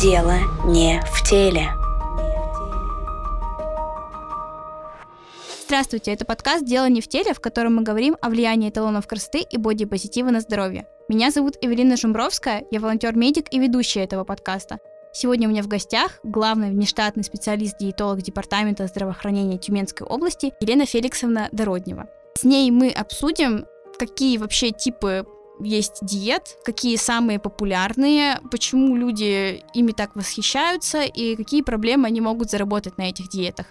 Дело не в теле. Здравствуйте, это подкаст «Дело не в теле», в котором мы говорим о влиянии эталонов красоты и бодипозитива на здоровье. Меня зовут Эвелина Жумбровская, я волонтер-медик и ведущая этого подкаста. Сегодня у меня в гостях главный внештатный специалист-диетолог Департамента здравоохранения Тюменской области Елена Феликсовна Дороднева. С ней мы обсудим, какие вообще типы есть диет, какие самые популярные, почему люди ими так восхищаются и какие проблемы они могут заработать на этих диетах.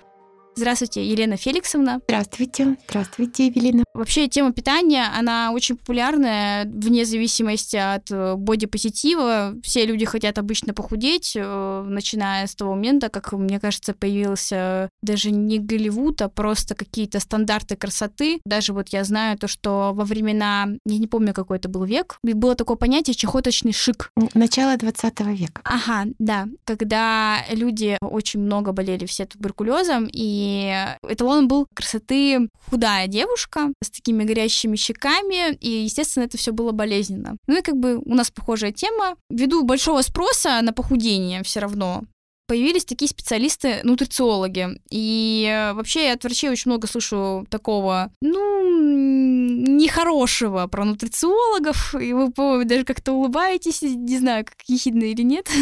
Здравствуйте, Елена Феликсовна. Здравствуйте. Здравствуйте, Евелина. Вообще тема питания, она очень популярная вне зависимости от э, бодипозитива. Все люди хотят обычно похудеть, э, начиная с того момента, как, мне кажется, появился даже не Голливуд, а просто какие-то стандарты красоты. Даже вот я знаю то, что во времена, я не помню, какой это был век, было такое понятие чехоточный шик. Начало 20 века. Ага, да. Когда люди очень много болели все туберкулезом, и эталоном был красоты худая девушка с такими горящими щеками, и, естественно, это все было болезненно. Ну и как бы у нас похожая тема. Ввиду большого спроса на похудение все равно, появились такие специалисты, нутрициологи. И вообще я от врачей очень много слышу такого, ну, нехорошего про нутрициологов, и вы, даже как-то улыбаетесь, не знаю, как ехидно или нет.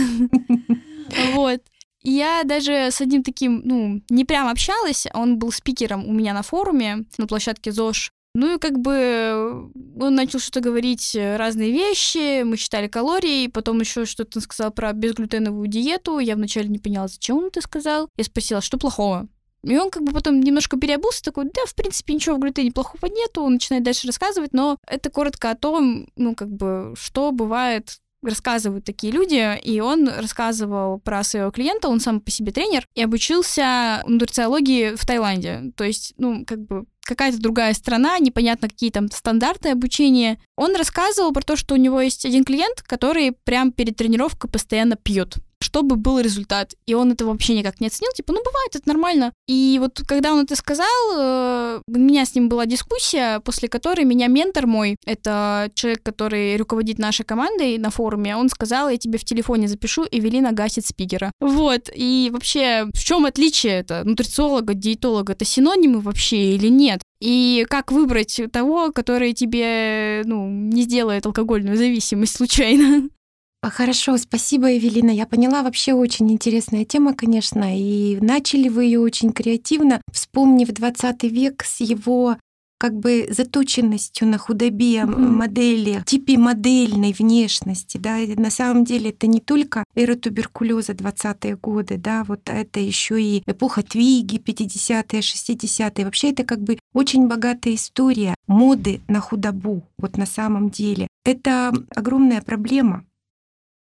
Вот. Я даже с одним таким, ну, не прям общалась, он был спикером у меня на форуме, на площадке ЗОЖ. Ну и как бы он начал что-то говорить, разные вещи, мы считали калории, потом еще что-то сказал про безглютеновую диету. Я вначале не поняла, зачем он это сказал. Я спросила, что плохого? И он как бы потом немножко переобулся, такой, да, в принципе, ничего в глютене плохого нету, он начинает дальше рассказывать, но это коротко о том, ну, как бы, что бывает рассказывают такие люди, и он рассказывал про своего клиента, он сам по себе тренер, и обучился нутрициологии в Таиланде. То есть, ну, как бы какая-то другая страна, непонятно какие там стандарты обучения. Он рассказывал про то, что у него есть один клиент, который прям перед тренировкой постоянно пьет чтобы был результат. И он это вообще никак не оценил, типа, ну, бывает, это нормально. И вот когда он это сказал, э, у меня с ним была дискуссия, после которой меня ментор мой, это человек, который руководит нашей командой на форуме, он сказал, я тебе в телефоне запишу, Эвелина гасит спикера. Вот, и вообще, в чем отличие это? Нутрициолога, диетолога, это синонимы вообще или нет? И как выбрать того, который тебе, ну, не сделает алкогольную зависимость случайно? А, хорошо, спасибо, Эвелина. Я поняла, вообще очень интересная тема, конечно, и начали вы ее очень креативно, вспомнив 20 век с его как бы заточенностью на худобе mm-hmm. модели, типе модельной внешности, да, и на самом деле это не только эра туберкулеза 20-е годы, да, вот это еще и эпоха Твиги, 50-е, 60-е. Вообще это как бы очень богатая история моды на худобу, вот на самом деле. Это огромная проблема,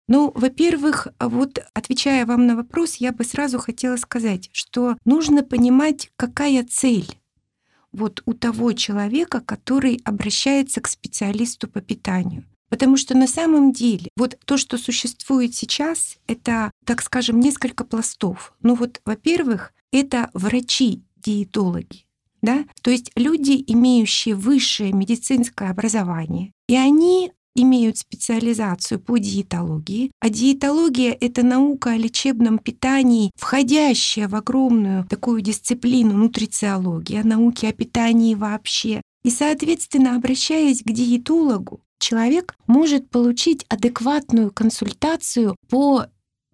ну, во-первых, вот отвечая вам на вопрос, я бы сразу хотела сказать, что нужно понимать, какая цель вот у того человека, который обращается к специалисту по питанию. Потому что на самом деле вот то, что существует сейчас, это, так скажем, несколько пластов. Ну вот, во-первых, это врачи-диетологи, да? то есть люди, имеющие высшее медицинское образование, и они имеют специализацию по диетологии, а диетология — это наука о лечебном питании, входящая в огромную такую дисциплину нутрициология, науки о питании вообще. И, соответственно, обращаясь к диетологу, человек может получить адекватную консультацию по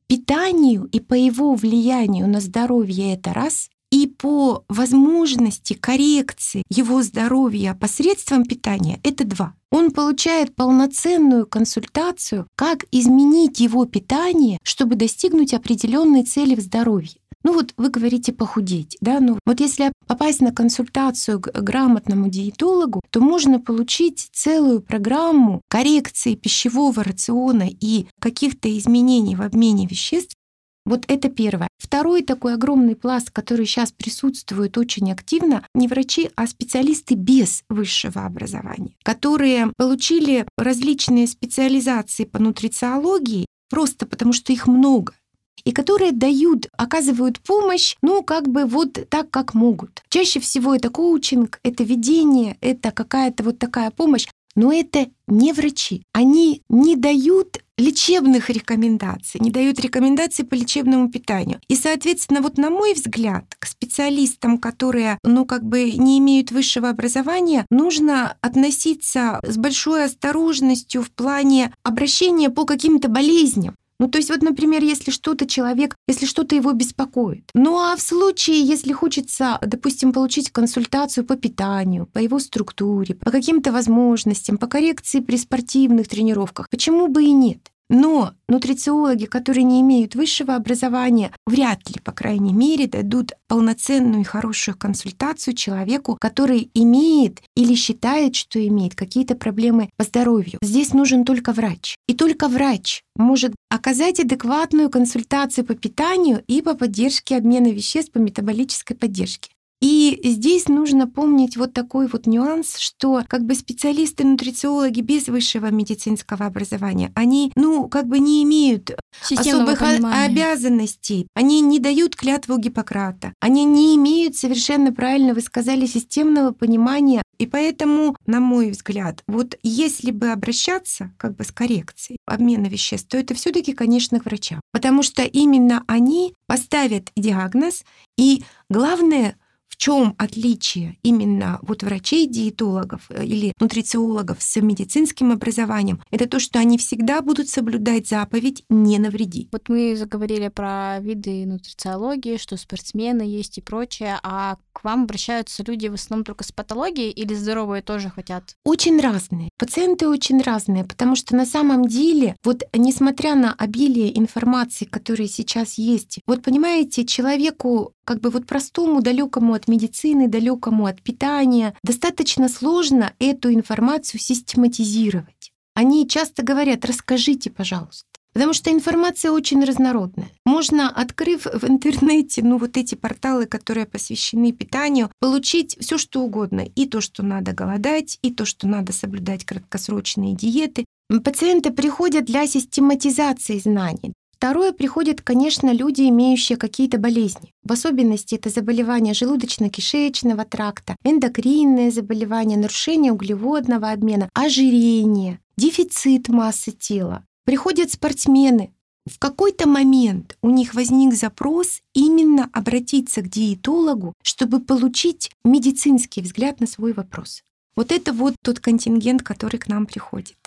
питанию и по его влиянию на здоровье. Это раз, и по возможности коррекции его здоровья посредством питания это два. Он получает полноценную консультацию, как изменить его питание, чтобы достигнуть определенной цели в здоровье. Ну вот вы говорите похудеть, да, ну вот если попасть на консультацию к грамотному диетологу, то можно получить целую программу коррекции пищевого рациона и каких-то изменений в обмене веществ, вот это первое. Второй такой огромный пласт, который сейчас присутствует очень активно, не врачи, а специалисты без высшего образования, которые получили различные специализации по нутрициологии просто потому, что их много и которые дают, оказывают помощь, ну, как бы вот так, как могут. Чаще всего это коучинг, это ведение, это какая-то вот такая помощь. Но это не врачи. Они не дают лечебных рекомендаций, не дают рекомендаций по лечебному питанию. И, соответственно, вот на мой взгляд, к специалистам, которые, ну, как бы не имеют высшего образования, нужно относиться с большой осторожностью в плане обращения по каким-то болезням. Ну, то есть вот, например, если что-то человек, если что-то его беспокоит. Ну, а в случае, если хочется, допустим, получить консультацию по питанию, по его структуре, по каким-то возможностям, по коррекции при спортивных тренировках, почему бы и нет? Но нутрициологи, которые не имеют высшего образования, вряд ли, по крайней мере, дадут полноценную и хорошую консультацию человеку, который имеет или считает, что имеет какие-то проблемы по здоровью. Здесь нужен только врач. И только врач может оказать адекватную консультацию по питанию и по поддержке обмена веществ по метаболической поддержке. И здесь нужно помнить вот такой вот нюанс, что как бы специалисты-нутрициологи без высшего медицинского образования, они, ну, как бы не имеют особых понимания. обязанностей. Они не дают клятву Гиппократа. Они не имеют совершенно правильно, вы сказали, системного понимания. И поэтому, на мой взгляд, вот если бы обращаться как бы с коррекцией обмена веществ, то это все таки конечно, к врачам. Потому что именно они поставят диагноз, и главное — чем отличие именно вот врачей-диетологов э, или нутрициологов с медицинским образованием? Это то, что они всегда будут соблюдать заповедь «не навреди». Вот мы заговорили про виды нутрициологии, что спортсмены есть и прочее, а к вам обращаются люди в основном только с патологией или здоровые тоже хотят? Очень разные. Пациенты очень разные, потому что на самом деле, вот несмотря на обилие информации, которая сейчас есть, вот понимаете, человеку как бы вот простому, далекому от медицины, далекому от питания, достаточно сложно эту информацию систематизировать. Они часто говорят, расскажите, пожалуйста. Потому что информация очень разнородная. Можно, открыв в интернете, ну вот эти порталы, которые посвящены питанию, получить все что угодно. И то, что надо голодать, и то, что надо соблюдать краткосрочные диеты. Пациенты приходят для систематизации знаний, Второе, приходят, конечно, люди, имеющие какие-то болезни. В особенности это заболевания желудочно-кишечного тракта, эндокринные заболевания, нарушение углеводного обмена, ожирение, дефицит массы тела. Приходят спортсмены, в какой-то момент у них возник запрос именно обратиться к диетологу, чтобы получить медицинский взгляд на свой вопрос. Вот это вот тот контингент, который к нам приходит.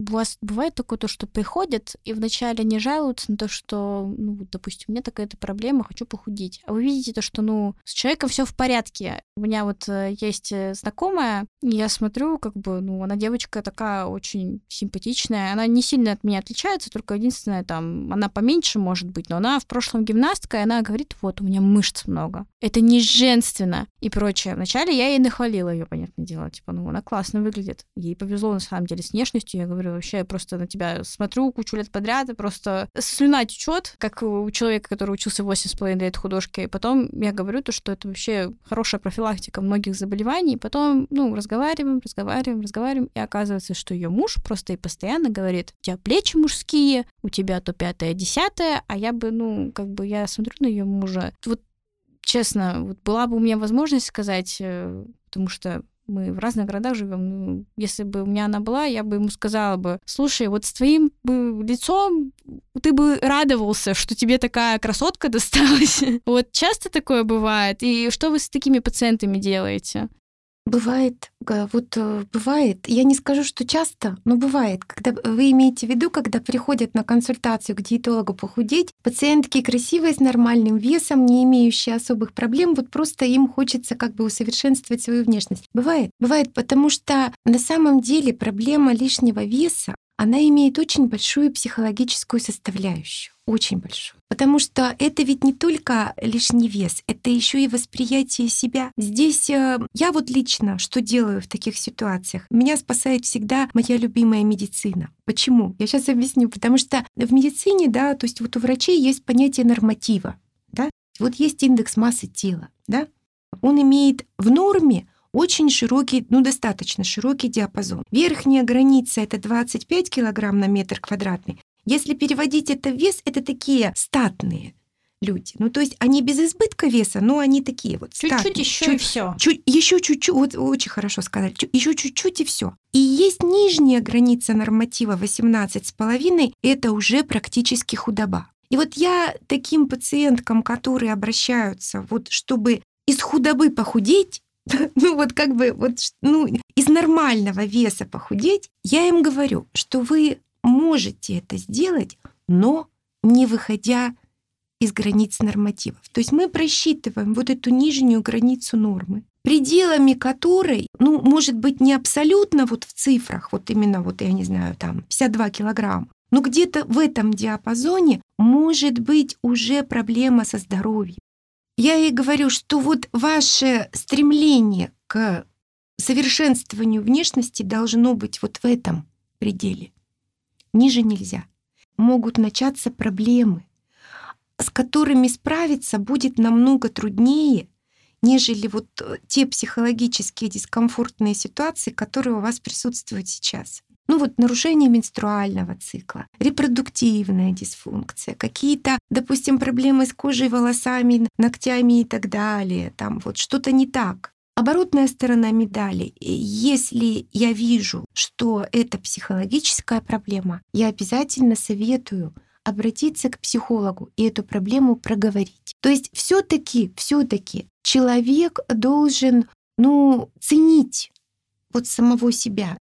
У вас бывает такое то, что приходят и вначале не жалуются на то, что, ну, допустим, у меня такая-то проблема, хочу похудеть. А вы видите то, что, ну, с человеком все в порядке. У меня вот э, есть э, знакомая, и я смотрю, как бы, ну, она девочка такая очень симпатичная. Она не сильно от меня отличается, только единственное, там, она поменьше может быть, но она в прошлом гимнастка, и она говорит, вот, у меня мышц много. Это не женственно и прочее. Вначале я ей нахвалила ее, понятное дело. Типа, ну, она классно выглядит. Ей повезло, на самом деле, с внешностью. Я говорю, вообще я просто на тебя смотрю кучу лет подряд, и просто слюна течет, как у человека, который учился 8,5 лет художки. И потом я говорю то, что это вообще хорошая профилактика многих заболеваний. И потом, ну, разговариваем, разговариваем, разговариваем, и оказывается, что ее муж просто и постоянно говорит, у тебя плечи мужские, у тебя то пятое, десятое, а я бы, ну, как бы я смотрю на ее мужа. Вот честно, вот была бы у меня возможность сказать, э, потому что мы в разных городах живем. Ну, если бы у меня она была, я бы ему сказала бы, слушай, вот с твоим бы лицом ты бы радовался, что тебе такая красотка досталась. вот часто такое бывает. И что вы с такими пациентами делаете? Бывает, вот э, бывает, я не скажу, что часто, но бывает, когда вы имеете в виду, когда приходят на консультацию к диетологу похудеть, пациентки красивые, с нормальным весом, не имеющие особых проблем, вот просто им хочется как бы усовершенствовать свою внешность. Бывает, бывает, потому что на самом деле проблема лишнего веса, она имеет очень большую психологическую составляющую, очень большую. Потому что это ведь не только лишний вес, это еще и восприятие себя. Здесь э, я вот лично что делаю в таких ситуациях? Меня спасает всегда моя любимая медицина. Почему? Я сейчас объясню. Потому что в медицине, да, то есть вот у врачей есть понятие норматива, да, вот есть индекс массы тела, да, он имеет в норме очень широкий, ну достаточно широкий диапазон. Верхняя граница это 25 килограмм на метр квадратный. Если переводить это в вес, это такие статные люди. Ну, то есть они без избытка веса, но они такие вот. Чуть-чуть еще и все. Чуть, еще чуть-чуть, вот очень хорошо сказали, еще чуть-чуть и все. И есть нижняя граница норматива 18,5, это уже практически худоба. И вот я таким пациенткам, которые обращаются, вот чтобы из худобы похудеть, ну вот как бы вот ну, из нормального веса похудеть, я им говорю, что вы можете это сделать, но не выходя из границ нормативов. То есть мы просчитываем вот эту нижнюю границу нормы, пределами которой, ну, может быть, не абсолютно вот в цифрах, вот именно вот, я не знаю, там 52 килограмма, но где-то в этом диапазоне может быть уже проблема со здоровьем. Я ей говорю, что вот ваше стремление к совершенствованию внешности должно быть вот в этом пределе. Ниже нельзя. Могут начаться проблемы, с которыми справиться будет намного труднее, нежели вот э, те психологические дискомфортные ситуации, которые у вас присутствуют сейчас. Ну вот нарушение менструального цикла, репродуктивная дисфункция, какие-то, допустим, проблемы с кожей, волосами, ногтями и так далее, там вот что-то не так. Оборотная сторона медали. Если я вижу, что это психологическая проблема, я обязательно советую обратиться к психологу и эту проблему проговорить. То есть все-таки, все-таки человек должен, ну, ценить вот самого себя.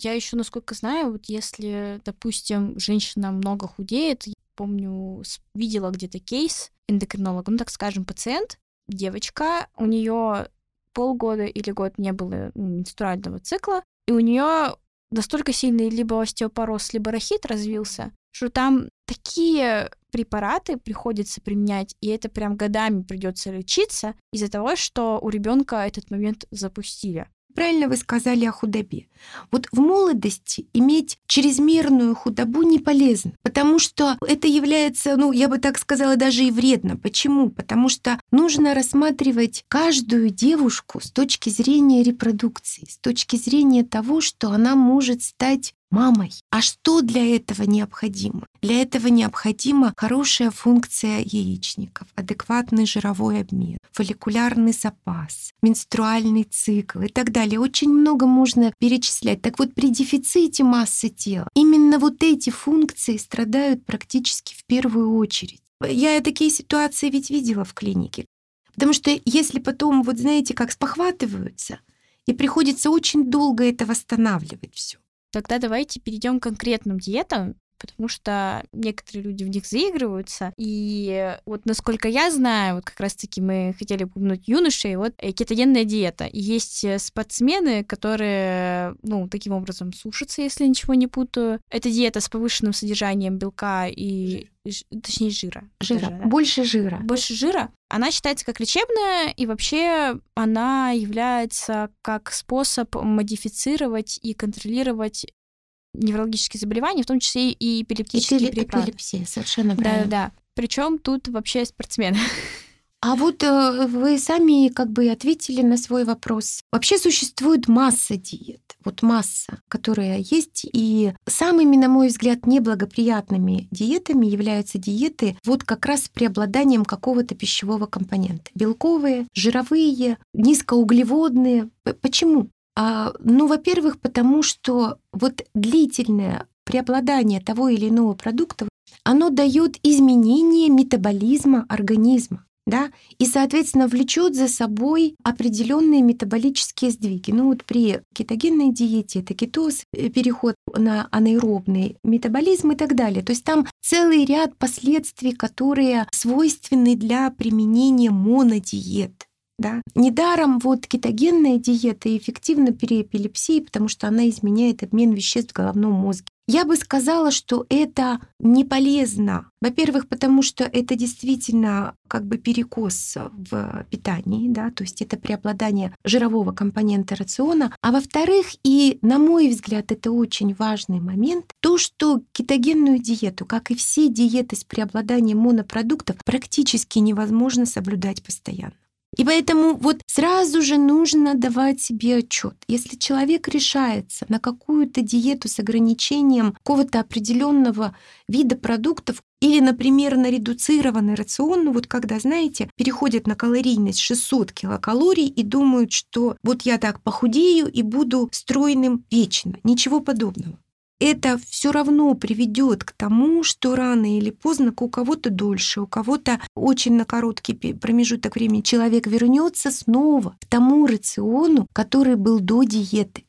Я еще, насколько знаю, вот если, допустим, женщина много худеет, помню, видела где-то кейс эндокринолога, ну так скажем, пациент, девочка, у нее полгода или год не было ну, менструального цикла, и у нее настолько сильный либо остеопороз, либо рахит развился, что там такие препараты приходится применять, и это прям годами придется лечиться из-за того, что у ребенка этот момент запустили. Правильно вы сказали о худобе. Вот в молодости иметь чрезмерную худобу не полезно, потому что это является, ну, я бы так сказала, даже и вредно. Почему? Потому что нужно рассматривать каждую девушку с точки зрения репродукции, с точки зрения того, что она может стать мамой. А что для этого необходимо? Для этого необходима хорошая функция яичников, адекватный жировой обмен, фолликулярный запас, менструальный цикл и так далее. Очень много можно перечислять. Так вот, при дефиците массы тела именно вот эти функции страдают практически в первую очередь. Я такие ситуации ведь видела в клинике. Потому что если потом, вот знаете, как спохватываются, и приходится очень долго это восстанавливать все. Тогда давайте перейдем к конкретным диетам, потому что некоторые люди в них заигрываются. И вот насколько я знаю, вот как раз-таки мы хотели упомянуть юношей, вот э, кетогенная диета. И есть э, спортсмены, которые, ну, таким образом сушатся, если ничего не путаю. Это диета с повышенным содержанием белка и точнее жира. Жира. Даже, да? Больше жира. Больше жира. Она считается как лечебная, и вообще она является как способ модифицировать и контролировать неврологические заболевания, в том числе и эпилептические Эпиле- препараты. Эпилепсия, совершенно правильно. Да-да-да. Причем тут вообще спортсмены. А вот э, вы сами как бы ответили на свой вопрос. Вообще существует масса диет, вот масса, которая есть. И самыми, на мой взгляд, неблагоприятными диетами являются диеты вот как раз с преобладанием какого-то пищевого компонента. Белковые, жировые, низкоуглеводные. Почему? А, ну, во-первых, потому что вот длительное преобладание того или иного продукта, оно дает изменение метаболизма организма да, и, соответственно, влечет за собой определенные метаболические сдвиги. Ну вот при кетогенной диете это кетоз, э, переход на анаэробный метаболизм и так далее. То есть там целый ряд последствий, которые свойственны для применения монодиет. Да? Недаром вот кетогенная диета эффективна при эпилепсии, потому что она изменяет обмен веществ в головном мозге. Я бы сказала, что это не полезно. Во-первых, потому что это действительно как бы перекос в питании, да, то есть это преобладание жирового компонента рациона. А во-вторых, и на мой взгляд, это очень важный момент, то, что кетогенную диету, как и все диеты с преобладанием монопродуктов, практически невозможно соблюдать постоянно. И поэтому вот сразу же нужно давать себе отчет. Если человек решается на какую-то диету с ограничением какого-то определенного вида продуктов, или, например, на редуцированный рацион, ну вот когда, знаете, переходят на калорийность 600 килокалорий и думают, что вот я так похудею и буду стройным вечно. Ничего подобного это все равно приведет к тому, что рано или поздно у кого-то дольше, у кого-то очень на короткий промежуток времени человек вернется снова к тому рациону, который был до диеты.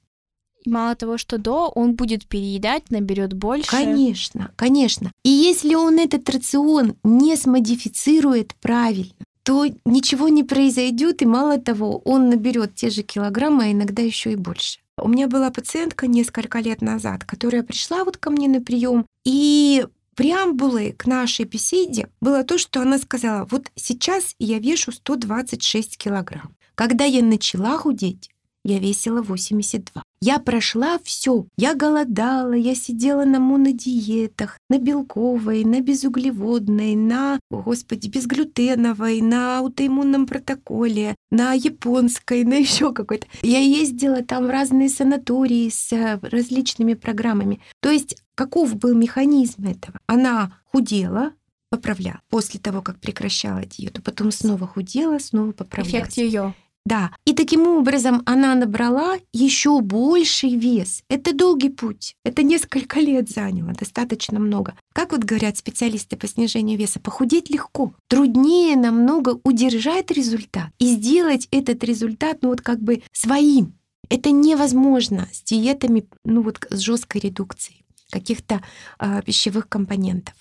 И мало того, что до, он будет переедать, наберет больше. Конечно, конечно. И если он этот рацион не смодифицирует правильно, то ничего не произойдет, и мало того, он наберет те же килограммы, а иногда еще и больше. У меня была пациентка несколько лет назад, которая пришла вот ко мне на прием, и преамбулой к нашей беседе было то, что она сказала, вот сейчас я вешу 126 килограмм. Когда я начала худеть, я весила 82. Я прошла все. Я голодала, я сидела на монодиетах, на белковой, на безуглеводной, на, господи, безглютеновой, на аутоиммунном протоколе, на японской, на еще какой-то. Я ездила там в разные санатории с э, различными программами. То есть каков был механизм этого? Она худела, поправляла после того, как прекращала диету, потом снова худела, снова поправляла. Эффект ее. Да. И таким образом она набрала еще больший вес. Это долгий путь. Это несколько лет заняло, достаточно много. Как вот говорят специалисты по снижению веса, похудеть легко. Труднее намного удержать результат и сделать этот результат, ну вот как бы своим. Это невозможно с диетами, ну вот с жесткой редукцией каких-то э, пищевых компонентов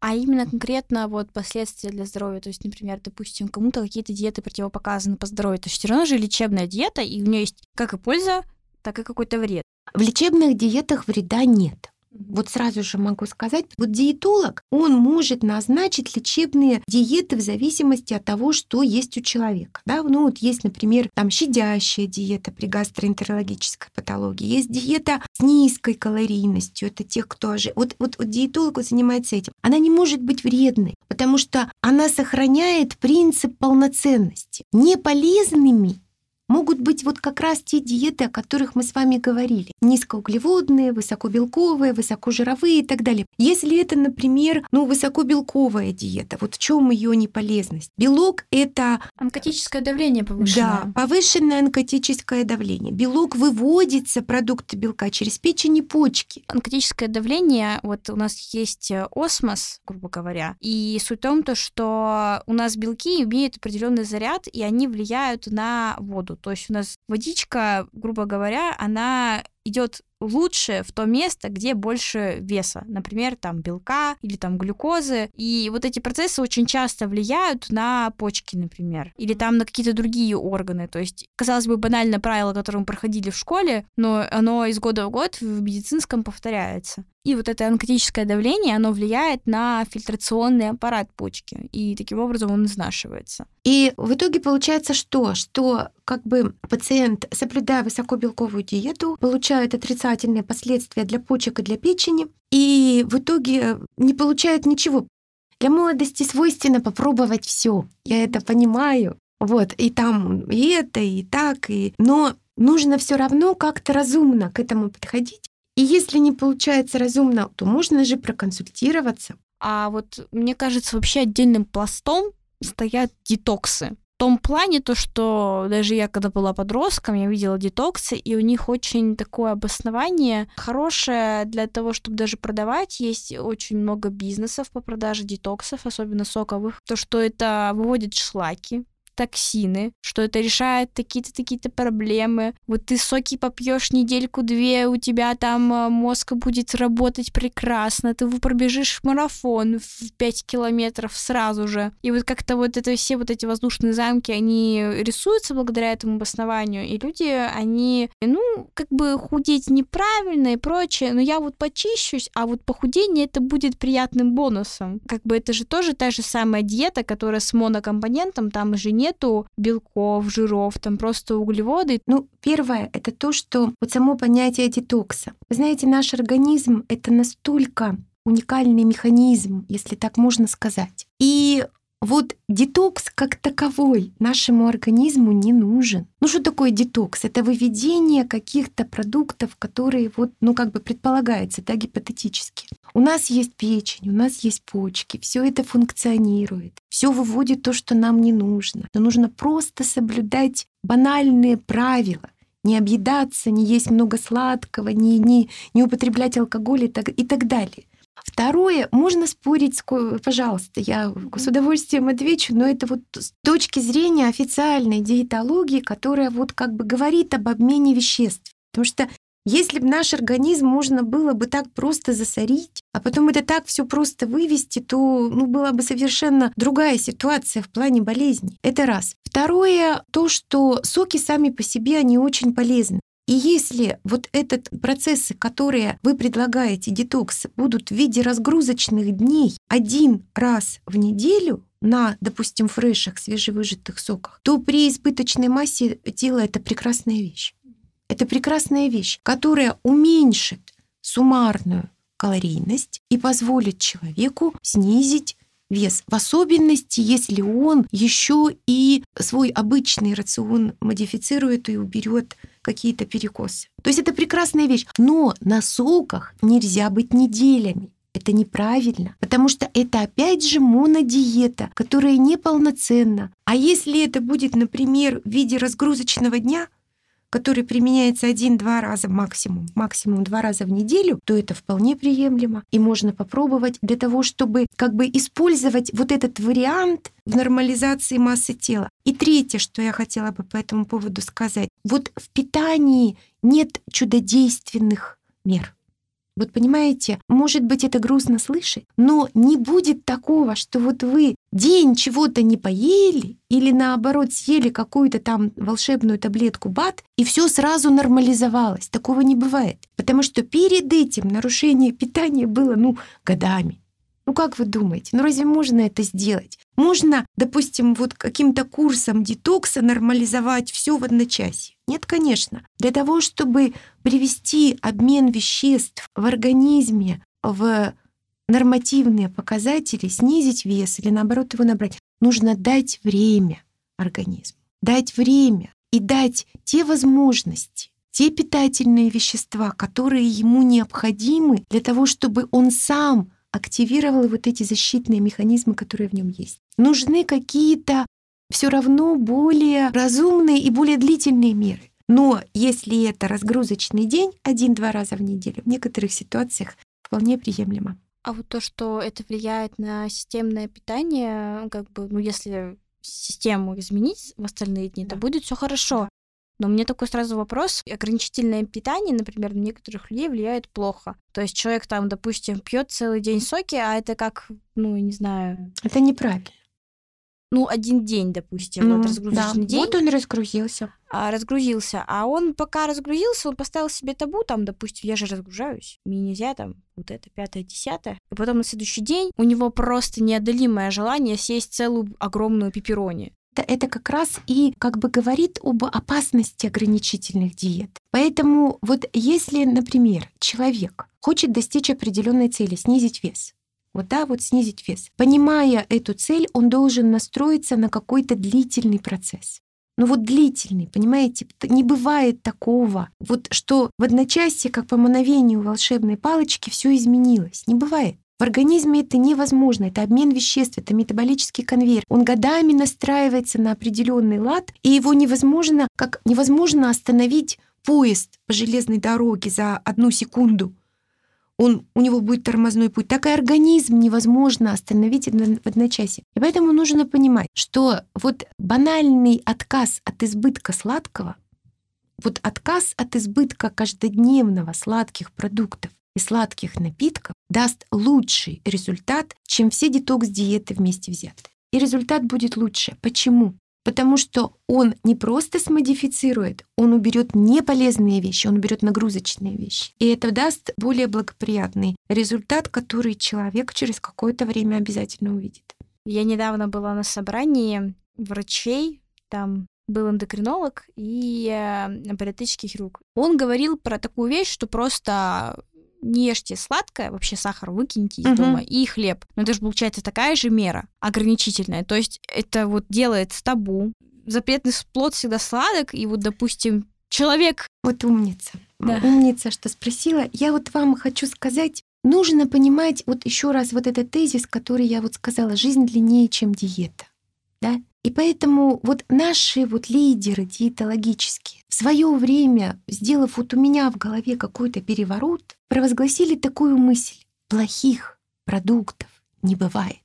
а именно конкретно вот последствия для здоровья. То есть, например, допустим, кому-то какие-то диеты противопоказаны по здоровью. То есть все равно же лечебная диета, и у нее есть как и польза, так и какой-то вред. В лечебных диетах вреда нет. Вот сразу же могу сказать, вот диетолог, он может назначить лечебные диеты в зависимости от того, что есть у человека. Да? Ну вот есть, например, там щадящая диета при гастроэнтерологической патологии, есть диета с низкой калорийностью, это тех, кто ожи... вот, вот, вот диетолог занимается этим. Она не может быть вредной, потому что она сохраняет принцип полноценности. Не полезными могут быть вот как раз те диеты, о которых мы с вами говорили. Низкоуглеводные, высокобелковые, высокожировые и так далее. Если это, например, ну, высокобелковая диета, вот в чем ее неполезность? Белок — это... Онкотическое давление повышенное. Да, повышенное онкотическое давление. Белок выводится, продукты белка, через печень и почки. Онкотическое давление, вот у нас есть э, осмос, грубо говоря, и суть в том, то, что у нас белки имеют определенный заряд, и они влияют на воду. То есть у нас водичка, грубо говоря, она идет лучше в то место, где больше веса, например, там белка или там глюкозы. И вот эти процессы очень часто влияют на почки, например, или там на какие-то другие органы. То есть, казалось бы, банальное правило, которое мы проходили в школе, но оно из года в год в медицинском повторяется. И вот это онкотическое давление, оно влияет на фильтрационный аппарат почки, и таким образом он изнашивается. И в итоге получается что? Что как бы пациент, соблюдая высокобелковую диету, получает отрицательные последствия для почек и для печени, и в итоге не получает ничего. Для молодости свойственно попробовать все. Я это понимаю. Вот, и там и это, и так, и... Но нужно все равно как-то разумно к этому подходить и если не получается разумно, то можно же проконсультироваться. А вот мне кажется, вообще отдельным пластом стоят детоксы. Том плане то, что даже я, когда была подростком, я видела детоксы, и у них очень такое обоснование хорошее для того, чтобы даже продавать. Есть очень много бизнесов по продаже детоксов, особенно соковых. То, что это выводит шлаки, токсины, что это решает такие-то такие-то проблемы. Вот ты соки попьешь недельку-две, у тебя там э, мозг будет работать прекрасно, ты пробежишь марафон в 5 километров сразу же. И вот как-то вот это все вот эти воздушные замки, они рисуются благодаря этому обоснованию, и люди, они, ну, как бы худеть неправильно и прочее, но я вот почищусь, а вот похудение это будет приятным бонусом. Как бы это же тоже та же самая диета, которая с монокомпонентом, там же нет нету белков, жиров, там просто углеводы. Ну, первое — это то, что вот само понятие детокса. Вы знаете, наш организм — это настолько уникальный механизм, если так можно сказать. И вот детокс как таковой нашему организму не нужен. Ну что такое детокс? Это выведение каких-то продуктов, которые вот, ну как бы предполагается, да, гипотетически. У нас есть печень, у нас есть почки, все это функционирует, все выводит то, что нам не нужно. Но нужно просто соблюдать банальные правила не объедаться, не есть много сладкого, не, не, не употреблять алкоголь и так, и так далее. Второе, можно спорить, пожалуйста, я с удовольствием отвечу, но это вот с точки зрения официальной диетологии, которая вот как бы говорит об обмене веществ. Потому что если бы наш организм можно было бы так просто засорить, а потом это так все просто вывести, то ну, была бы совершенно другая ситуация в плане болезней. Это раз. Второе, то, что соки сами по себе, они очень полезны. И если вот этот процессы, которые вы предлагаете, детокс, будут в виде разгрузочных дней один раз в неделю, на, допустим, фрешах, свежевыжатых соках, то при избыточной массе тела это прекрасная вещь. Это прекрасная вещь, которая уменьшит суммарную калорийность и позволит человеку снизить вес. В особенности, если он еще и свой обычный рацион модифицирует и уберет какие-то перекосы. То есть это прекрасная вещь. Но на соках нельзя быть неделями. Это неправильно, потому что это опять же монодиета, которая неполноценна. А если это будет, например, в виде разгрузочного дня, который применяется один-два раза максимум, максимум два раза в неделю, то это вполне приемлемо. И можно попробовать для того, чтобы как бы использовать вот этот вариант в нормализации массы тела. И третье, что я хотела бы по этому поводу сказать. Вот в питании нет чудодейственных мер. Вот понимаете, может быть, это грустно слышать, но не будет такого, что вот вы день чего-то не поели или наоборот съели какую-то там волшебную таблетку БАД, и все сразу нормализовалось. Такого не бывает. Потому что перед этим нарушение питания было, ну, годами. Ну как вы думаете, ну разве можно это сделать? Можно, допустим, вот каким-то курсом детокса нормализовать все в одночасье? Нет, конечно. Для того, чтобы привести обмен веществ в организме в нормативные показатели, снизить вес или наоборот его набрать, нужно дать время организму, дать время и дать те возможности, те питательные вещества, которые ему необходимы для того, чтобы он сам активировала вот эти защитные механизмы, которые в нем есть. Нужны какие-то все равно более разумные и более длительные меры. Но если это разгрузочный день один-два раза в неделю, в некоторых ситуациях вполне приемлемо. А вот то, что это влияет на системное питание, как бы, ну, если систему изменить в остальные дни, да. то будет все хорошо. Но мне такой сразу вопрос. Ограничительное питание, например, на некоторых людей влияет плохо. То есть человек там, допустим, пьет целый день соки, а это как, ну, не знаю... Это неправильно. Ну, один день, допустим, ну, вот разгрузочный да. день. Вот он разгрузился. А, разгрузился. А он пока разгрузился, он поставил себе табу, там, допустим, я же разгружаюсь, мне нельзя там вот это, пятое, десятое. И потом на следующий день у него просто неодолимое желание съесть целую огромную пепперони это, это как раз и как бы говорит об опасности ограничительных диет. Поэтому вот если, например, человек хочет достичь определенной цели, снизить вес, вот да, вот снизить вес. Понимая эту цель, он должен настроиться на какой-то длительный процесс. Ну вот длительный, понимаете, не бывает такого, вот что в одночасье, как по мановению волшебной палочки, все изменилось. Не бывает. В организме это невозможно, это обмен веществ, это метаболический конвейер. Он годами настраивается на определенный лад, и его невозможно, как невозможно остановить поезд по железной дороге за одну секунду. Он, у него будет тормозной путь. Так и организм невозможно остановить в одночасье. И поэтому нужно понимать, что вот банальный отказ от избытка сладкого, вот отказ от избытка каждодневного сладких продуктов, и сладких напитков даст лучший результат, чем все детокс-диеты вместе взятые. И результат будет лучше. Почему? Потому что он не просто смодифицирует, он уберет неполезные вещи, он уберет нагрузочные вещи. И это даст более благоприятный результат, который человек через какое-то время обязательно увидит. Я недавно была на собрании врачей, там был эндокринолог и э, париатический хирург. Он говорил про такую вещь, что просто не ешьте сладкое, вообще сахар выкиньте из Мгм. дома, и хлеб. Но это же получается такая же мера ограничительная. То есть это вот делает табу. Запретный плод всегда сладок, и вот, допустим, человек Вот умница. Да. Умница, что спросила. Я вот вам хочу сказать, нужно понимать вот еще раз вот этот тезис, который я вот сказала, жизнь длиннее, чем диета. Да? И поэтому вот наши вот лидеры диетологические свое время, сделав вот у меня в голове какой-то переворот, провозгласили такую мысль. Плохих продуктов не бывает.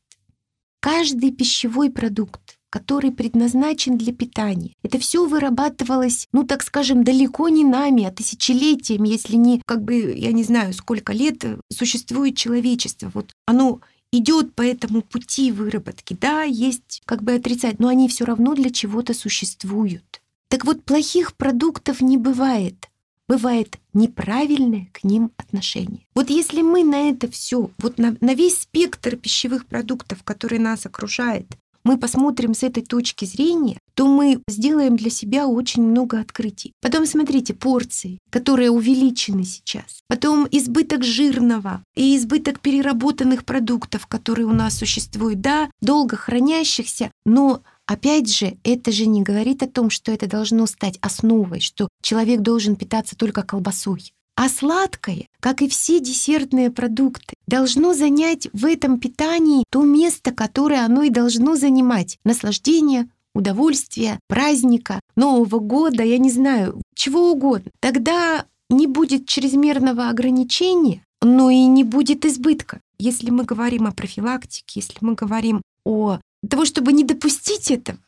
Каждый пищевой продукт, который предназначен для питания, это все вырабатывалось, ну так скажем, далеко не нами, а тысячелетиями, если не, как бы, я не знаю, сколько лет существует человечество. Вот оно идет по этому пути выработки. Да, есть как бы отрицать, но они все равно для чего-то существуют. Так вот, плохих продуктов не бывает. Бывает неправильное к ним отношение. Вот если мы на это все, вот на, на весь спектр пищевых продуктов, который нас окружает, мы посмотрим с этой точки зрения, то мы сделаем для себя очень много открытий. Потом смотрите, порции, которые увеличены сейчас. Потом избыток жирного и избыток переработанных продуктов, которые у нас существуют. Да, долго хранящихся, но Опять же, это же не говорит о том, что это должно стать основой, что человек должен питаться только колбасой. А сладкое, как и все десертные продукты, должно занять в этом питании то место, которое оно и должно занимать. Наслаждение, удовольствие, праздника, Нового года, я не знаю, чего угодно. Тогда не будет чрезмерного ограничения, но и не будет избытка. Если мы говорим о профилактике, если мы говорим о того, чтобы не допустить этого,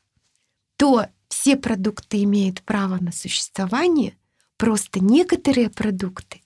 то все продукты имеют право на существование, просто некоторые продукты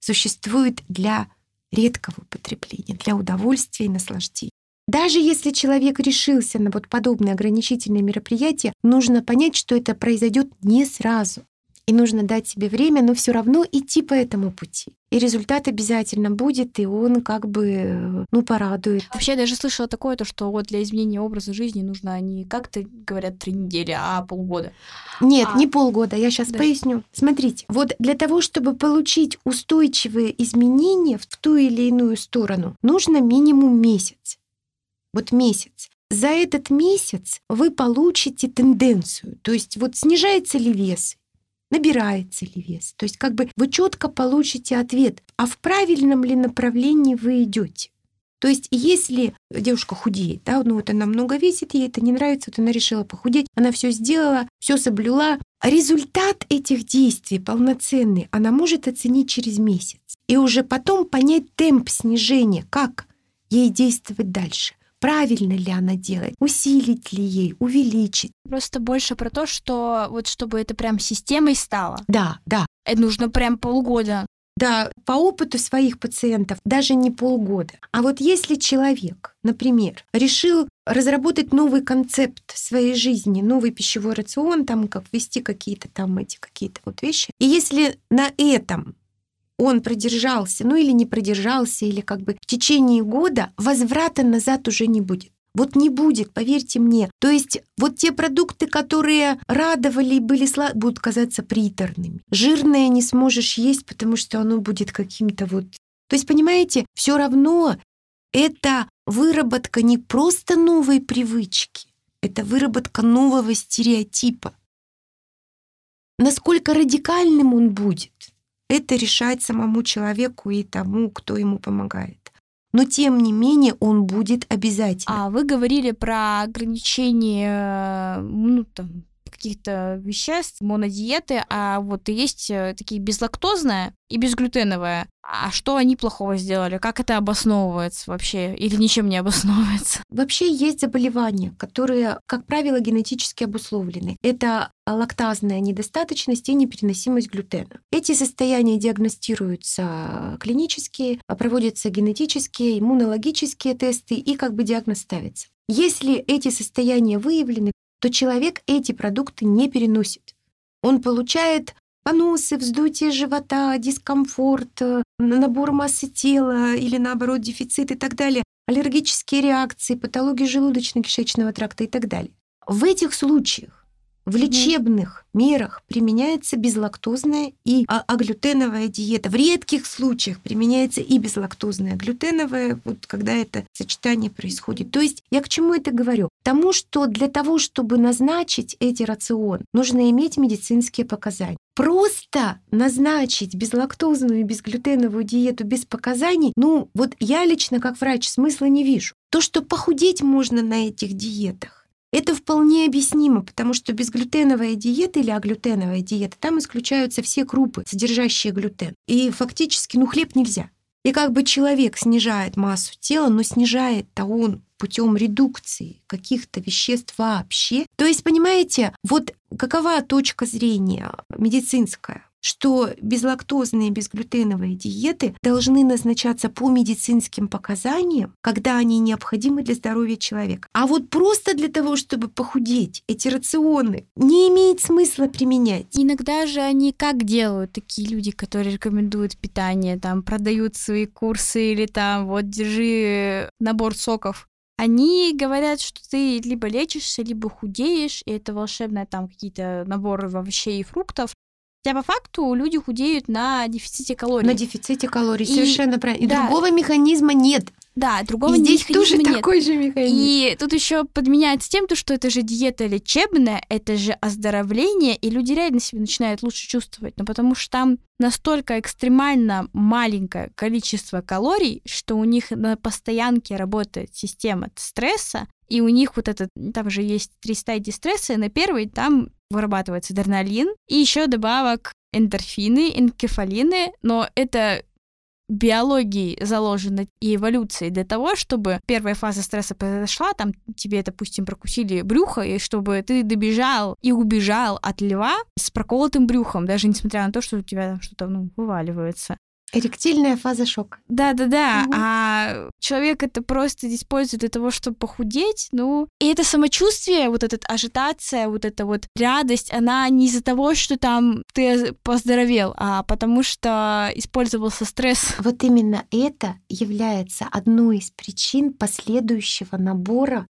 существуют для редкого употребления, для удовольствия и наслаждения. Даже если человек решился на вот подобные ограничительные мероприятия, нужно понять, что это произойдет не сразу. И нужно дать себе время, но все равно идти по этому пути. И результат обязательно будет, и он как бы, ну, порадует. Вообще, я даже слышала такое, то, что вот для изменения образа жизни нужно не как-то, говорят, три недели, а полгода. Нет, А. не полгода, я сейчас Да. поясню. Смотрите, вот для того, чтобы получить устойчивые изменения в ту или иную сторону, нужно минимум месяц. Вот месяц. За этот месяц вы получите тенденцию, то есть вот снижается ли вес, набирается ли вес. То есть как бы вы четко получите ответ, а в правильном ли направлении вы идете. То есть если девушка худеет, да, ну вот она много весит, ей это не нравится, вот она решила похудеть, она все сделала, все соблюла. Результат этих действий полноценный она может оценить через месяц. И уже потом понять темп снижения, как ей действовать дальше. Правильно ли она делает, усилить ли ей, увеличить. Просто больше про то, что вот чтобы это прям системой стало, Да, да, это нужно прям полгода. Да, по опыту своих пациентов даже не полгода. А вот если человек, например, решил разработать новый концепт своей жизни, новый пищевой рацион, там как вести какие-то там эти какие-то вот вещи, и если на этом он продержался, ну или не продержался, или как бы в течение года возврата назад уже не будет. Вот не будет, поверьте мне. То есть вот те продукты, которые радовали и были сладкие, будут казаться приторными. Жирное не сможешь есть, потому что оно будет каким-то вот... То есть, понимаете, все равно это выработка не просто новой привычки, это выработка нового стереотипа. Насколько радикальным он будет, это решать самому человеку и тому, кто ему помогает. Но тем не менее он будет обязательно. А вы говорили про ограничение, ну, там, каких-то веществ, монодиеты, а вот есть э, такие безлактозная и безглютеновая. А что они плохого сделали? Как это обосновывается вообще? Или ничем не обосновывается? Вообще есть заболевания, которые, как правило, генетически обусловлены. Это лактазная недостаточность и непереносимость глютена. Эти состояния диагностируются клинически, проводятся генетические, иммунологические тесты и как бы диагноз ставится. Если эти состояния выявлены, то человек эти продукты не переносит. Он получает поносы, вздутие живота, дискомфорт, э, набор массы тела или наоборот дефицит и так далее, аллергические реакции, патологии желудочно-кишечного тракта и так далее. В этих случаях В лечебных мерах применяется безлактозная и а, аглютеновая диета. В редких случаях применяется и безлактозная глютеновая, вот когда это сочетание происходит. То есть я к чему это говорю? Тому, что для того, чтобы назначить эти рацион, нужно иметь медицинские показания. Просто назначить безлактозную и безглютеновую диету без показаний, ну вот я лично как врач смысла не вижу. То, что похудеть можно на этих диетах, это вполне объяснимо, потому что безглютеновая диета или аглютеновая диета, там исключаются все крупы, содержащие глютен. И фактически, ну, хлеб нельзя. И как бы человек снижает массу тела, но снижает-то он путем редукции каких-то веществ вообще. То есть, понимаете, вот какова точка зрения медицинская? Что безлактозные, безглютеновые диеты должны назначаться по медицинским показаниям, когда они необходимы для здоровья человека. А вот просто для того, чтобы похудеть, эти рационы не имеет смысла применять. Иногда же они как делают такие люди, которые рекомендуют питание, там продают свои курсы или там вот держи набор соков они говорят, что ты либо лечишься, либо худеешь, и это волшебные там какие-то наборы овощей и фруктов. Хотя по факту люди худеют на дефиците калорий. На дефиците калорий, и, совершенно правильно. И да, другого механизма нет. Да, другого и здесь тоже нет. такой же механизм. И тут еще подменяется тем, что это же диета лечебная, это же оздоровление, и люди реально себя начинают лучше чувствовать. Но потому что там настолько экстремально маленькое количество калорий, что у них на постоянке работает система стресса, и у них вот этот, там же есть три стадии стресса, и на первой там вырабатывается адреналин, и еще добавок эндорфины, энкефалины, но это биологии заложено и эволюцией для того, чтобы первая фаза стресса произошла, там тебе, допустим, прокусили брюхо, и чтобы ты добежал и убежал от льва с проколотым брюхом, даже несмотря на то, что у тебя там что-то ну, вываливается. Эректильная фаза шока. Да, да, да. Угу. А человек это просто использует для того, чтобы похудеть. Ну, и это самочувствие, вот эта ажитация, вот эта вот радость, она не из-за того, что там ты поздоровел, а потому что использовался стресс. Вот именно это является одной из причин последующего набора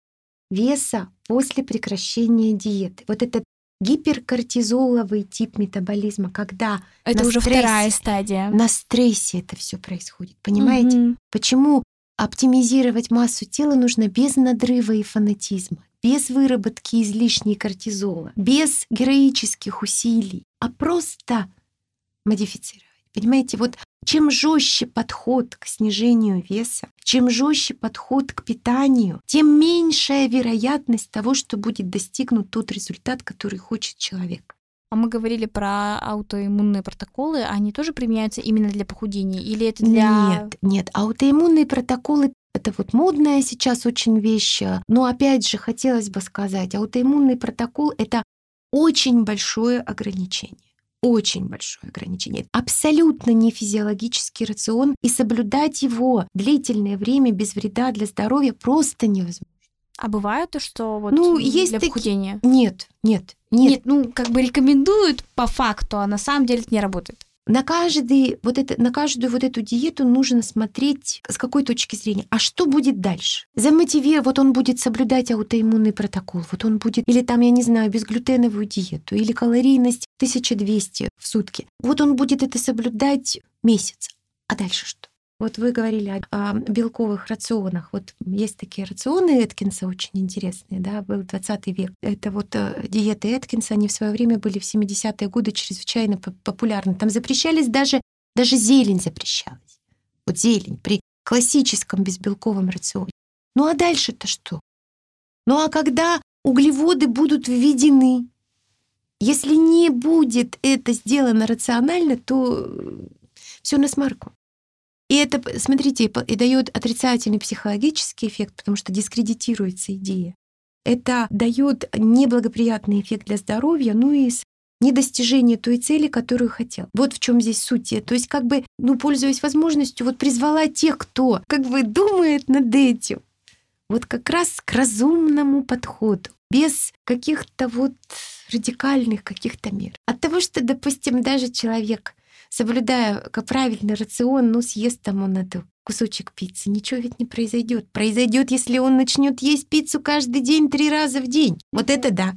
веса после прекращения диеты. Вот этот гиперкортизоловый тип метаболизма, когда это уже стрессе, вторая стадия. На стрессе это все происходит. Понимаете? Угу. Почему оптимизировать массу тела нужно без надрыва и фанатизма, без выработки излишней кортизола, без героических усилий, а просто модифицировать. Понимаете, вот чем жестче подход к снижению веса, чем жестче подход к питанию, тем меньшая вероятность того, что будет достигнут тот результат, который хочет человек. А мы говорили про аутоиммунные протоколы, они тоже применяются именно для похудения или это для... Нет, нет, аутоиммунные протоколы это вот модная сейчас очень вещь. Но опять же, хотелось бы сказать, аутоиммунный протокол — это очень большое ограничение очень большое ограничение. Абсолютно не физиологический рацион, и соблюдать его длительное время без вреда для здоровья просто невозможно. А бывает то, что вот ну, есть для таки... похудения? Нет, нет, нет. Нет, ну как бы рекомендуют по факту, а на самом деле это не работает. На, каждый, вот это, на каждую вот эту диету нужно смотреть с какой точки зрения. А что будет дальше? Замотивировать, вот он будет соблюдать аутоиммунный протокол, вот он будет, или там, я не знаю, безглютеновую диету, или калорийность 1200 в сутки. Вот он будет это соблюдать месяц. А дальше что? Вот вы говорили о, о белковых рационах. Вот есть такие рационы Эткинса очень интересные, да, был 20 век. Это вот э, диеты Эткинса, они в свое время были в 70-е годы чрезвычайно популярны. Там запрещались даже, даже зелень запрещалась. Вот зелень при классическом безбелковом рационе. Ну а дальше-то что? Ну а когда углеводы будут введены, если не будет это сделано рационально, то э, все на смарку. И это, смотрите, и дает отрицательный психологический эффект, потому что дискредитируется идея. Это дает неблагоприятный эффект для здоровья, ну и недостижение той цели, которую хотел. Вот в чем здесь суть. То есть как бы, ну, пользуясь возможностью, вот призвала тех, кто как бы думает над этим, вот как раз к разумному подходу, без каких-то вот радикальных каких-то мер. От того, что, допустим, даже человек соблюдая правильный рацион, ну, съест там он эту кусочек пиццы. Ничего ведь не произойдет. Произойдет, если он начнет есть пиццу каждый день три раза в день. Вот это да.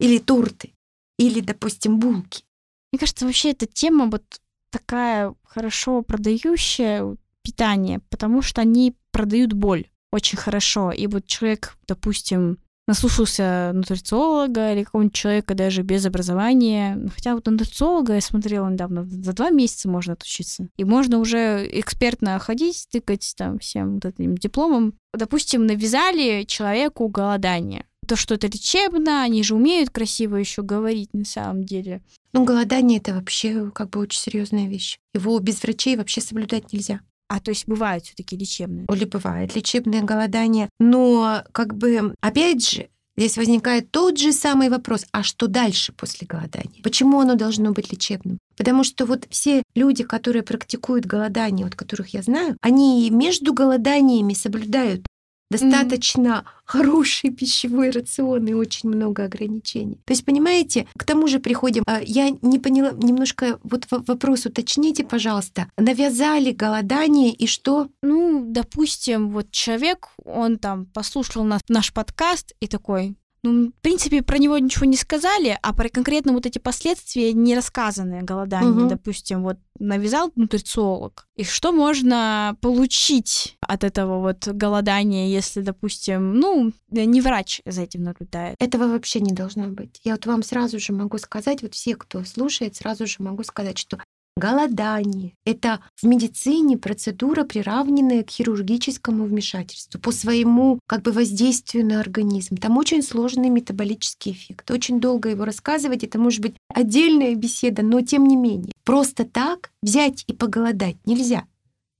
или торты, или, допустим, булки. Мне кажется, вообще эта тема вот такая хорошо продающая питание, потому что они продают боль очень хорошо. И вот человек, допустим, наслушался нутрициолога или какого-нибудь человека даже без образования. Ну, хотя вот нутрициолога я смотрела недавно, за два месяца можно отучиться. И можно уже экспертно ходить, тыкать там всем вот этим дипломом. Допустим, навязали человеку голодание. То, что это лечебно, они же умеют красиво еще говорить на самом деле. Ну, голодание это вообще как бы очень серьезная вещь. Его без врачей вообще соблюдать нельзя. А то есть бывают все-таки лечебные? Или бывает лечебное голодание. Но как бы, опять же, Здесь возникает тот же самый вопрос, а что дальше после голодания? Почему оно должно быть лечебным? Потому что вот все люди, которые практикуют голодание, вот которых я знаю, они между голоданиями соблюдают достаточно mm-hmm. хороший пищевой рацион и очень много ограничений. То есть, понимаете, к тому же приходим. А, я не поняла немножко вот вопрос уточните, пожалуйста. Навязали голодание и что? Ну, допустим, вот человек, он там послушал наш, наш подкаст и такой, ну, в принципе, про него ничего не сказали, а про конкретно вот эти последствия не рассказаны голодание, угу. допустим, вот навязал нутрициолог. И что можно получить от этого вот голодания, если, допустим, ну, не врач за этим наблюдает? Этого вообще не должно быть. Я вот вам сразу же могу сказать, вот все, кто слушает, сразу же могу сказать, что голодание. Это в медицине процедура, приравненная к хирургическому вмешательству по своему как бы воздействию на организм. Там очень сложный метаболический эффект. Очень долго его рассказывать, это может быть отдельная беседа, но тем не менее. Просто так взять и поголодать нельзя.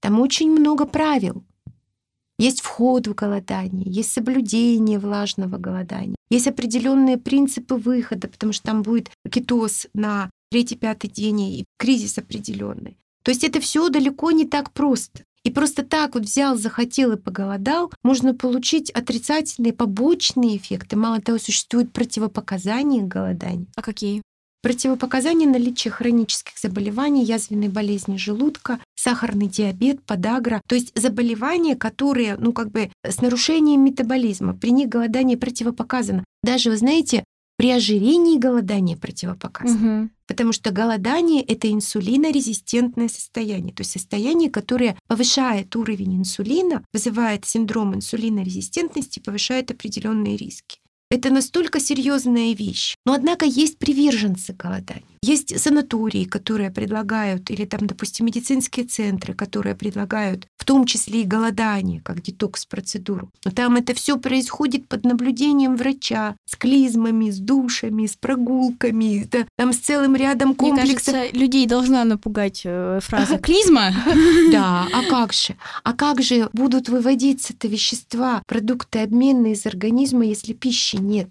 Там очень много правил. Есть вход в голодание, есть соблюдение влажного голодания, есть определенные принципы выхода, потому что там будет кетоз на третий, пятый день и кризис определенный. То есть это все далеко не так просто. И просто так вот взял, захотел и поголодал, можно получить отрицательные побочные эффекты. Мало того, существуют противопоказания к голоданию. А какие? Противопоказания наличия хронических заболеваний, язвенной болезни желудка, сахарный диабет, подагра, то есть заболевания, которые, ну, как бы с нарушением метаболизма. При них голодание противопоказано. Даже, вы знаете, при ожирении голодание противопоказано. Угу. Потому что голодание — это инсулинорезистентное состояние, то есть состояние, которое повышает уровень инсулина, вызывает синдром инсулинорезистентности, повышает определенные риски. Это настолько серьезная вещь. Но однако есть приверженцы голодания. Есть санатории, которые предлагают, или там, допустим, медицинские центры, которые предлагают в том числе и голодание, как детокс-процедуру. Но там это все происходит под наблюдением врача, с клизмами, с душами, с прогулками, да, там с целым рядом комплексов. Мне кажется, людей должна напугать э, фраза «клизма». Да, а как же? А как же будут выводиться-то вещества, продукты обменные из организма, если пищи нет?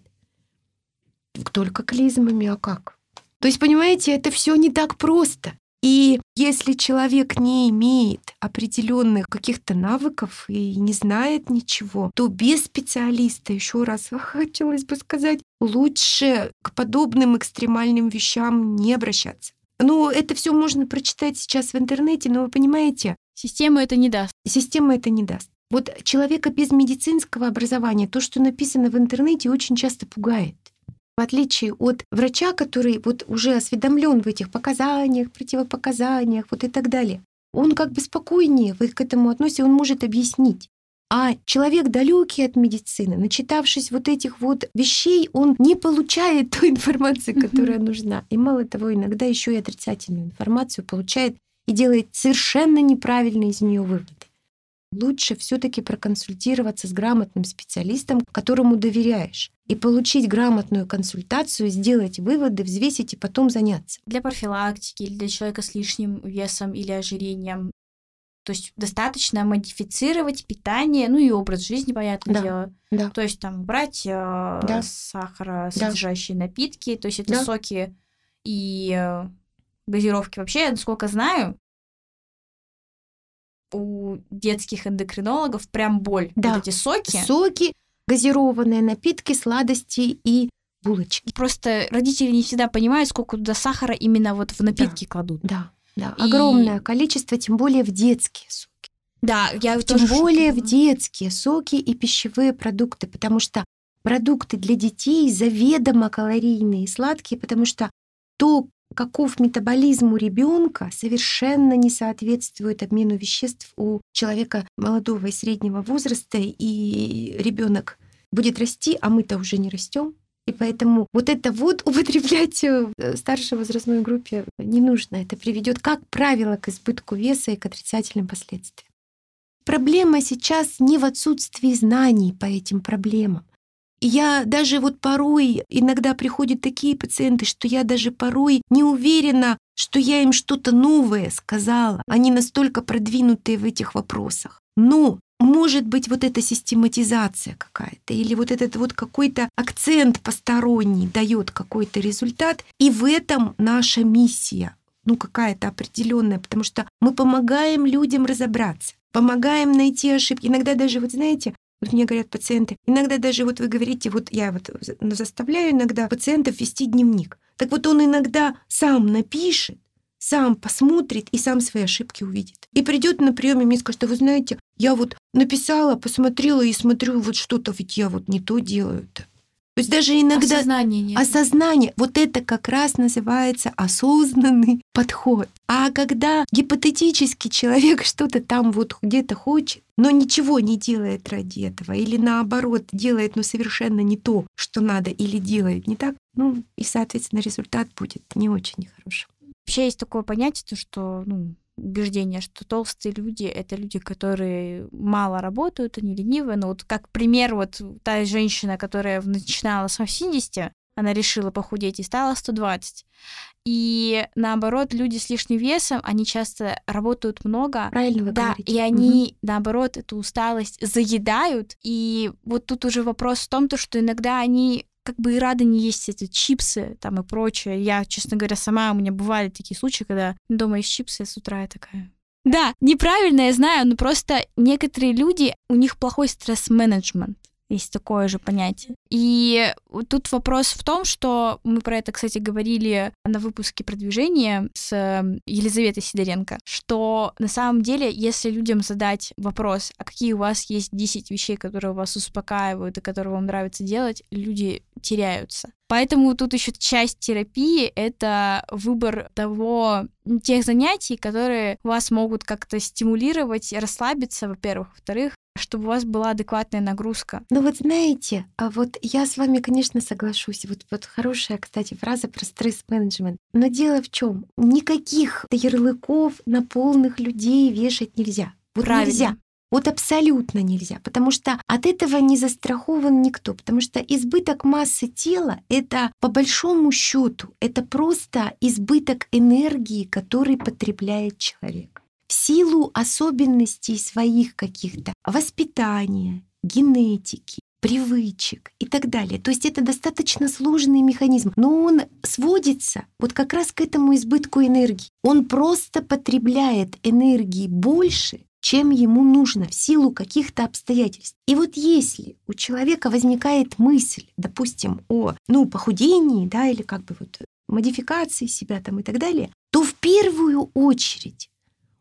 Только клизмами, а как? То есть, понимаете, это все не так просто. И если человек не имеет определенных каких-то навыков и не знает ничего, то без специалиста, еще раз хотелось бы сказать, лучше к подобным экстремальным вещам не обращаться. Ну, это все можно прочитать сейчас в интернете, но вы понимаете... Система это не даст. Система это не даст. Вот человека без медицинского образования, то, что написано в интернете, очень часто пугает. В отличие от врача, который вот уже осведомлен в этих показаниях, противопоказаниях, вот и так далее, он как бы спокойнее вы к этому относитесь, он может объяснить. А человек далекий от медицины, начитавшись вот этих вот вещей, он не получает ту информацию, которая нужна. И мало того, иногда еще и отрицательную информацию получает и делает совершенно неправильные из нее выводы лучше все-таки проконсультироваться с грамотным специалистом, которому доверяешь, и получить грамотную консультацию, сделать выводы, взвесить и потом заняться. Для профилактики или для человека с лишним весом или ожирением то есть достаточно модифицировать питание, ну и образ жизни, понятное да, дело. Да. То есть там брать э, да. сахаросодержащие да. напитки, то есть это да. соки и э, газировки. Вообще, насколько знаю, у детских эндокринологов прям боль. Да. Вот эти соки. Соки, газированные напитки, сладости и булочки. Просто родители не всегда понимают, сколько туда сахара именно вот в напитки да. кладут. Да, да. И... Огромное количество, тем более в детские соки. Да, я тем более в детские соки и пищевые продукты, потому что продукты для детей заведомо калорийные и сладкие, потому что то, каков метаболизм у ребенка, совершенно не соответствует обмену веществ у человека молодого и среднего возраста, и ребенок будет расти, а мы-то уже не растем. И поэтому вот это вот употреблять в старшей возрастной группе не нужно. Это приведет, как правило, к избытку веса и к отрицательным последствиям. Проблема сейчас не в отсутствии знаний по этим проблемам. Я даже вот порой, иногда приходят такие пациенты, что я даже порой не уверена, что я им что-то новое сказала. Они настолько продвинутые в этих вопросах. Но может быть вот эта систематизация какая-то или вот этот вот какой-то акцент посторонний дает какой-то результат, и в этом наша миссия, ну какая-то определенная, потому что мы помогаем людям разобраться, помогаем найти ошибки. Иногда даже, вот знаете, вот мне говорят пациенты, иногда даже вот вы говорите, вот я вот заставляю иногда пациентов вести дневник. Так вот он иногда сам напишет, сам посмотрит и сам свои ошибки увидит. И придет на прием и мне скажет, что вы знаете, я вот написала, посмотрела и смотрю, вот что-то ведь я вот не то делаю-то. То есть даже иногда... Осознание нет. Осознание. Вот это как раз называется осознанный подход. А когда гипотетически человек что-то там вот где-то хочет, но ничего не делает ради этого, или наоборот делает, но совершенно не то, что надо, или делает не так, ну и, соответственно, результат будет не очень хорошим. Вообще есть такое понятие, то, что ну, убеждение, что толстые люди — это люди, которые мало работают, они ленивые. Но вот как пример, вот та женщина, которая начинала с 80, она решила похудеть и стала 120. И наоборот, люди с лишним весом, они часто работают много. Правильно вы Да, говорите. и они, угу. наоборот, эту усталость заедают. И вот тут уже вопрос в том, то, что иногда они как бы и рады не есть эти чипсы там и прочее. Я, честно говоря, сама, у меня бывали такие случаи, когда дома есть чипсы, с утра я такая... Да, неправильно, я знаю, но просто некоторые люди, у них плохой стресс-менеджмент. Есть такое же понятие. И тут вопрос в том, что мы про это, кстати, говорили на выпуске продвижения с эм, Елизаветой Сидоренко, что на самом деле, если людям задать вопрос, а какие у вас есть 10 вещей, которые вас успокаивают и которые вам нравится делать, люди теряются. Поэтому тут еще часть терапии — это выбор того, тех занятий, которые вас могут как-то стимулировать, расслабиться, во-первых. Во-вторых, чтобы у вас была адекватная нагрузка. Ну вот знаете, а вот я с вами, конечно, соглашусь. Вот, вот хорошая, кстати, фраза про стресс-менеджмент. Но дело в чем? Никаких ярлыков на полных людей вешать нельзя. Вот Правильно. нельзя. Вот абсолютно нельзя, потому что от этого не застрахован никто, потому что избыток массы тела — это по большому счету это просто избыток энергии, который потребляет человек в силу особенностей своих каких-то воспитания, генетики, привычек и так далее. То есть это достаточно сложный механизм, но он сводится вот как раз к этому избытку энергии. Он просто потребляет энергии больше, чем ему нужно в силу каких-то обстоятельств. И вот если у человека возникает мысль, допустим, о ну, похудении, да, или как бы вот модификации себя там и так далее, то в первую очередь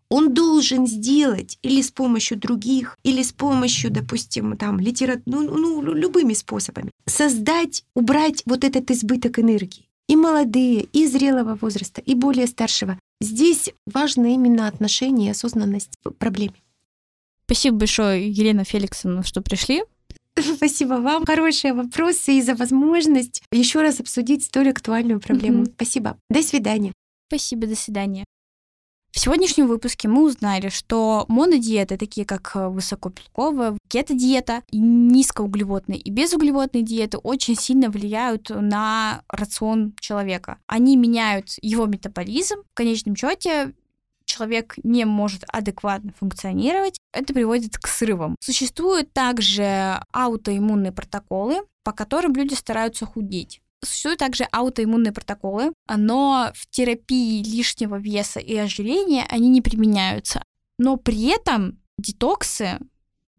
он должен сделать или с помощью других, или с помощью, допустим, там, литературы, ну, ну, любыми способами, создать, убрать вот этот избыток энергии. И молодые, и зрелого возраста, и более старшего. Здесь важно именно отношение и осознанность к проблеме. Спасибо большое, Елена Феликсовна, что пришли. Спасибо вам. Хорошие вопросы и за возможность еще раз обсудить столь актуальную проблему. Угу. Спасибо. До свидания. Спасибо, до свидания. В сегодняшнем выпуске мы узнали, что монодиеты, такие как э, высокобелковая, кето-диета, низкоуглеводные и безуглеводные диеты, очень сильно влияют на рацион человека. Они меняют его метаболизм. В конечном счете человек не может адекватно функционировать, это приводит к срывам. Существуют также аутоиммунные протоколы, по которым люди стараются худеть. Существуют также аутоиммунные протоколы, но в терапии лишнего веса и ожирения они не применяются. Но при этом детоксы,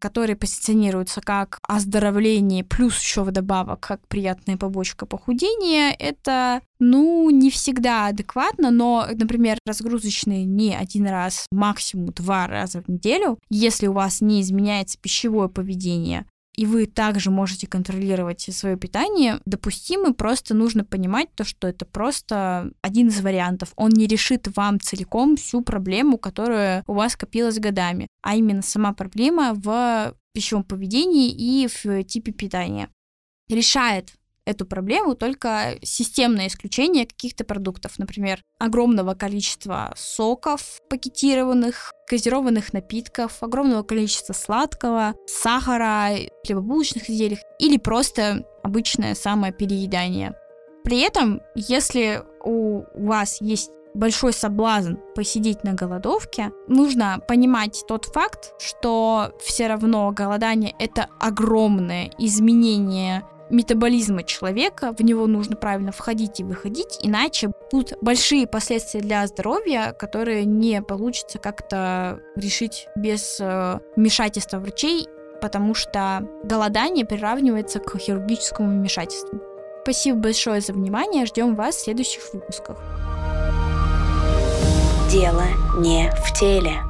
которые позиционируются как оздоровление плюс еще вдобавок как приятная побочка похудения, это, ну, не всегда адекватно, но, например, разгрузочные не один раз, максимум два раза в неделю, если у вас не изменяется пищевое поведение, и вы также можете контролировать свое питание, допустимы, просто нужно понимать то, что это просто один из вариантов. Он не решит вам целиком всю проблему, которая у вас копилась годами, а именно сама проблема в пищевом поведении и в типе питания. Решает эту проблему только системное исключение каких-то продуктов, например, огромного количества соков пакетированных, газированных напитков, огромного количества сладкого, сахара, хлебобулочных изделий или просто обычное самое переедание. При этом, если у вас есть большой соблазн посидеть на голодовке, нужно понимать тот факт, что все равно голодание это огромное изменение метаболизма человека, в него нужно правильно входить и выходить, иначе будут большие последствия для здоровья, которые не получится как-то решить без э, вмешательства врачей, потому что голодание приравнивается к хирургическому вмешательству. Спасибо большое за внимание, ждем вас в следующих выпусках. Дело не в теле.